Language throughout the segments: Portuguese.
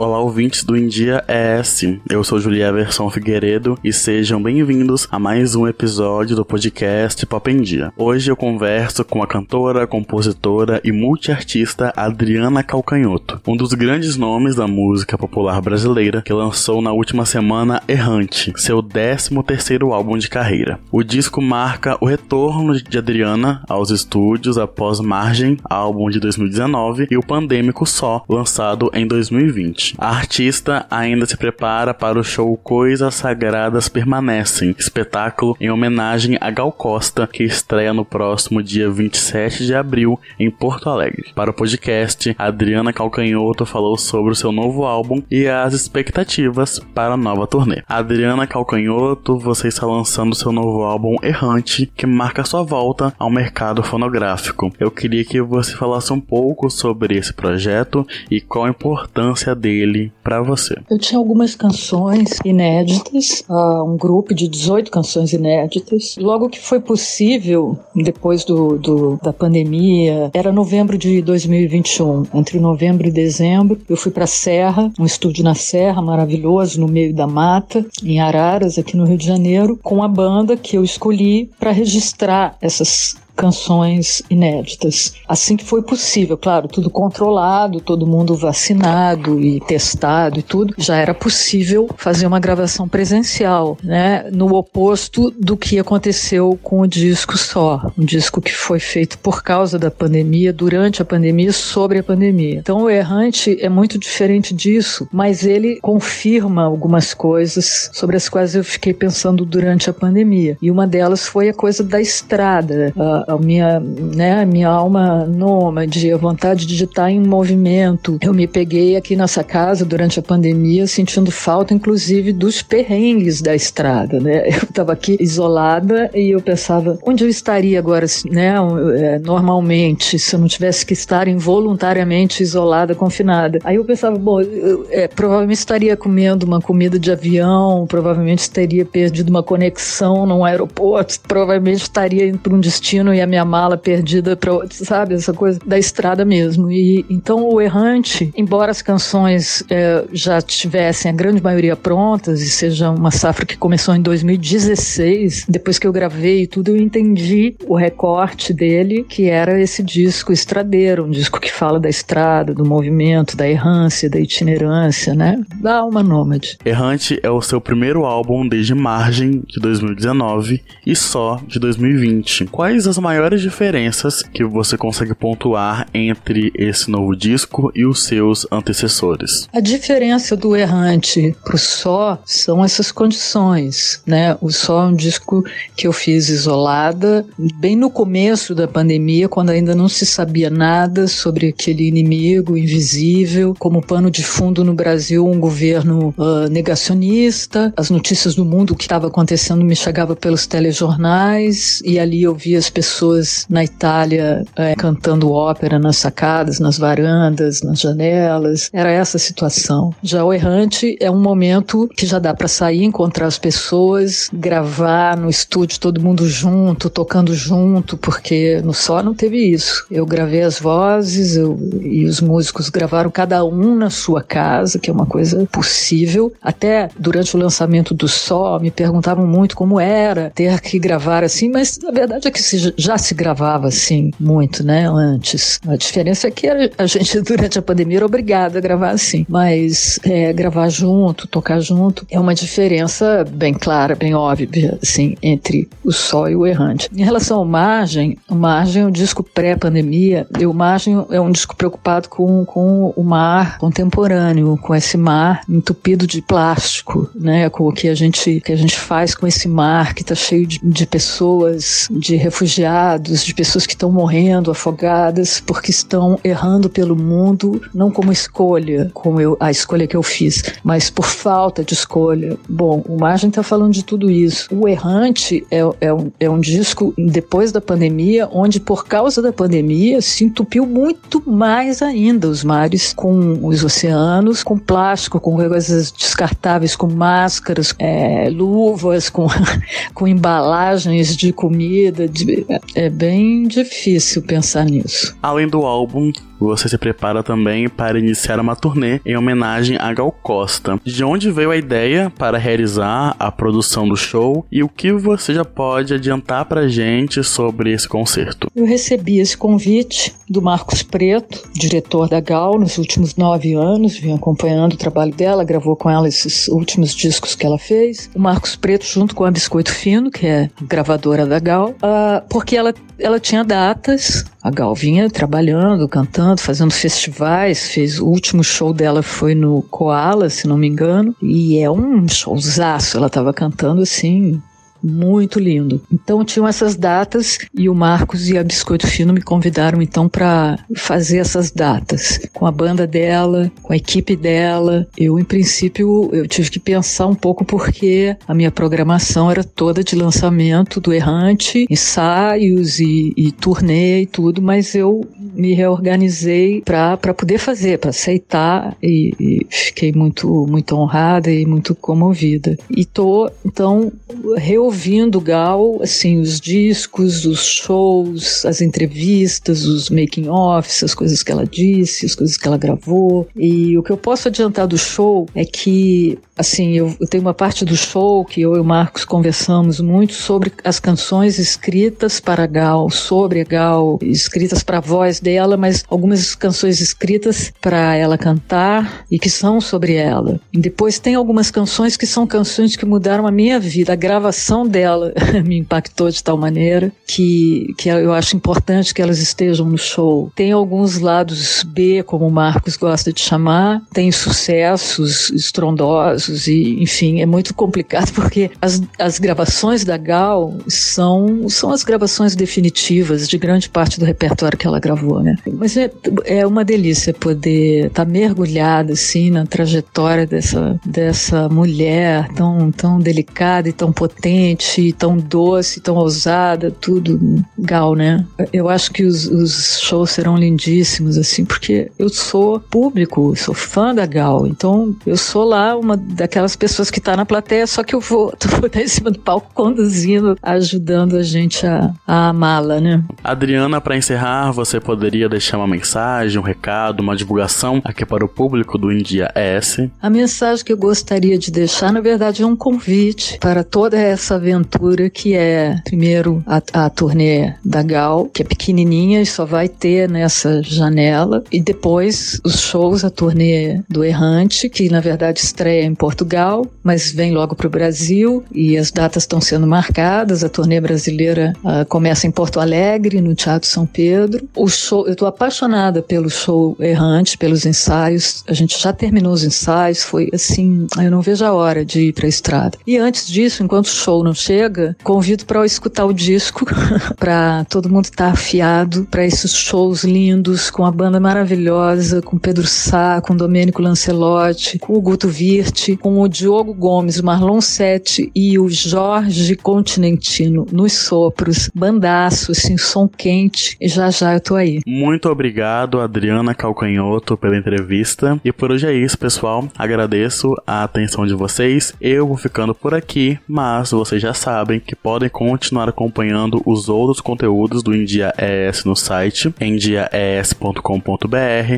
Olá, ouvintes do India ES. Eu sou Julia Versão Figueiredo e sejam bem-vindos a mais um episódio do podcast Pop em Dia. Hoje eu converso com a cantora, compositora e multiartista Adriana Calcanhoto, um dos grandes nomes da música popular brasileira que lançou na última semana Errante, seu 13 terceiro álbum de carreira. O disco marca o retorno de Adriana aos estúdios após Margem, álbum de 2019, e o Pandêmico Só, lançado em 2020. A artista ainda se prepara para o show Coisas Sagradas Permanecem, espetáculo em homenagem a Gal Costa, que estreia no próximo dia 27 de abril em Porto Alegre. Para o podcast, Adriana Calcanhoto falou sobre o seu novo álbum e as expectativas para a nova turnê. Adriana Calcanhoto, você está lançando seu novo álbum Errante, que marca sua volta ao mercado fonográfico. Eu queria que você falasse um pouco sobre esse projeto e qual a importância dele dele para você? Eu tinha algumas canções inéditas, uh, um grupo de 18 canções inéditas. Logo que foi possível, depois do, do, da pandemia, era novembro de 2021. Entre novembro e dezembro, eu fui para Serra, um estúdio na Serra maravilhoso, no meio da mata, em Araras, aqui no Rio de Janeiro, com a banda que eu escolhi para registrar essas canções inéditas. Assim que foi possível, claro, tudo controlado, todo mundo vacinado e testado e tudo, já era possível fazer uma gravação presencial, né? No oposto do que aconteceu com o disco só, um disco que foi feito por causa da pandemia, durante a pandemia, sobre a pandemia. Então o Errante é muito diferente disso, mas ele confirma algumas coisas sobre as quais eu fiquei pensando durante a pandemia. E uma delas foi a coisa da estrada, a minha, né, minha alma nômade, a vontade de estar em movimento. Eu me peguei aqui nessa casa durante a pandemia sentindo falta, inclusive, dos perrengues da estrada, né? Eu estava aqui isolada e eu pensava, onde eu estaria agora, né, é, normalmente, se eu não tivesse que estar involuntariamente isolada, confinada. Aí eu pensava, bom, eu, é, provavelmente estaria comendo uma comida de avião, provavelmente teria perdido uma conexão num aeroporto, provavelmente estaria indo para um destino e a minha mala perdida para sabe, essa coisa da estrada mesmo. E então o Errante, embora as canções é, já tivessem a grande maioria prontas e seja uma safra que começou em 2016, depois que eu gravei tudo, eu entendi o recorte dele, que era esse disco estradeiro, um disco que fala da estrada, do movimento, da errância, da itinerância, né? Da alma nômade. Errante é o seu primeiro álbum desde Margem de 2019 e só de 2020. Quais as maiores diferenças que você consegue pontuar entre esse novo disco e os seus antecessores? A diferença do Errante pro Só são essas condições, né? O Só é um disco que eu fiz isolada, bem no começo da pandemia, quando ainda não se sabia nada sobre aquele inimigo invisível, como pano de fundo no Brasil, um governo uh, negacionista, as notícias do mundo, o que estava acontecendo me chegava pelos telejornais e ali eu via as pessoas pessoas na Itália é, cantando ópera nas sacadas, nas varandas, nas janelas. Era essa a situação. Já o Errante é um momento que já dá para sair, encontrar as pessoas, gravar no estúdio todo mundo junto, tocando junto, porque no Só não teve isso. Eu gravei as vozes eu, e os músicos gravaram cada um na sua casa, que é uma coisa possível. Até durante o lançamento do Só, me perguntavam muito como era ter que gravar assim, mas a verdade é que já já se gravava assim muito, né, antes. A diferença é que a gente, durante a pandemia, era obrigado a gravar assim. Mas é, gravar junto, tocar junto, é uma diferença bem clara, bem óbvia, assim, entre o Sol e o Errante. Em relação ao Margem, o Margem é um disco pré-pandemia, e o Margem é um disco preocupado com, com o mar contemporâneo, com esse mar entupido de plástico, né, com o que a gente, que a gente faz com esse mar que está cheio de, de pessoas, de refugiados de pessoas que estão morrendo afogadas porque estão errando pelo mundo, não como escolha, como eu, a escolha que eu fiz, mas por falta de escolha. Bom, o Margem está falando de tudo isso. O Errante é, é, um, é um disco depois da pandemia, onde por causa da pandemia se entupiu muito mais ainda os mares com os oceanos, com plástico, com coisas descartáveis, com máscaras, é, luvas, com, com embalagens de comida, de, é bem difícil pensar nisso. Além do álbum, você se prepara também para iniciar uma turnê em homenagem a Gal Costa. De onde veio a ideia para realizar a produção do show e o que você já pode adiantar pra gente sobre esse concerto? Eu recebi esse convite do Marcos Preto, diretor da Gal, nos últimos nove anos, vim acompanhando o trabalho dela, gravou com ela esses últimos discos que ela fez. O Marcos Preto, junto com a Biscoito Fino, que é gravadora da Gal, uh, porque ela, ela tinha datas a Gal vinha trabalhando, cantando, fazendo festivais, fez o último show dela foi no Koala, se não me engano, e é um showzaço, ela estava cantando assim, muito lindo. Então tinham essas datas e o Marcos e a Biscoito Fino me convidaram então para fazer essas datas com a banda dela, com a equipe dela. Eu em princípio eu tive que pensar um pouco porque a minha programação era toda de lançamento do Errante, ensaios e, e turnê e tudo, mas eu me reorganizei para poder fazer, para aceitar e, e fiquei muito muito honrada e muito comovida. E tô então reorganizando ouvindo Gal, assim, os discos, os shows, as entrevistas, os making-offs, as coisas que ela disse, as coisas que ela gravou. E o que eu posso adiantar do show é que, assim, eu, eu tenho uma parte do show que eu e o Marcos conversamos muito sobre as canções escritas para Gal, sobre Gal, escritas para a voz dela, mas algumas canções escritas para ela cantar e que são sobre ela. E depois tem algumas canções que são canções que mudaram a minha vida. A gravação dela me impactou de tal maneira que, que eu acho importante que elas estejam no show. Tem alguns lados B, como o Marcos gosta de chamar, tem sucessos estrondosos e, enfim, é muito complicado porque as, as gravações da Gal são, são as gravações definitivas de grande parte do repertório que ela gravou, né? Mas é, é uma delícia poder estar tá mergulhada assim na trajetória dessa, dessa mulher tão, tão delicada e tão potente tão doce, tão ousada, tudo gal, né? Eu acho que os, os, shows serão lindíssimos, assim, porque eu sou público, sou fã da Gal, então eu sou lá uma daquelas pessoas que tá na plateia, só que eu vou, vou estar em cima do palco conduzindo, ajudando a gente a, a amá-la, né? Adriana, para encerrar, você poderia deixar uma mensagem, um recado, uma divulgação aqui para o público do India S? A mensagem que eu gostaria de deixar, na verdade, é um convite para toda essa aventura que é, primeiro, a, a turnê da Gal, que é pequenininha e só vai ter nessa janela, e depois os shows, a turnê do Errante, que na verdade estreia em Portugal, mas vem logo para o Brasil e as datas estão sendo marcadas. A turnê brasileira uh, começa em Porto Alegre, no Teatro São Pedro. O show, eu estou apaixonada pelo show Errante, pelos ensaios. A gente já terminou os ensaios, foi assim, eu não vejo a hora de ir para a estrada. E antes disso, enquanto o show não chega, convido para escutar o disco, para todo mundo estar tá afiado para esses shows lindos, com a banda maravilhosa, com Pedro Sá, com Domênico Lancelotti, com o Guto Virti, com o Diogo Gomes, o Marlon Sete e o Jorge Continentino nos sopros, bandaço, assim, som quente, e já já eu tô aí. Muito obrigado, Adriana Calcanhoto, pela entrevista. E por hoje é isso, pessoal. Agradeço a atenção de vocês. Eu vou ficando por aqui, mas vocês vocês já sabem que podem continuar acompanhando os outros conteúdos do India ES no site endiaes.com.br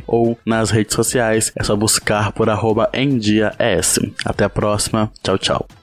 ou nas redes sociais. É só buscar por arroba endiaes. Até a próxima. Tchau, tchau.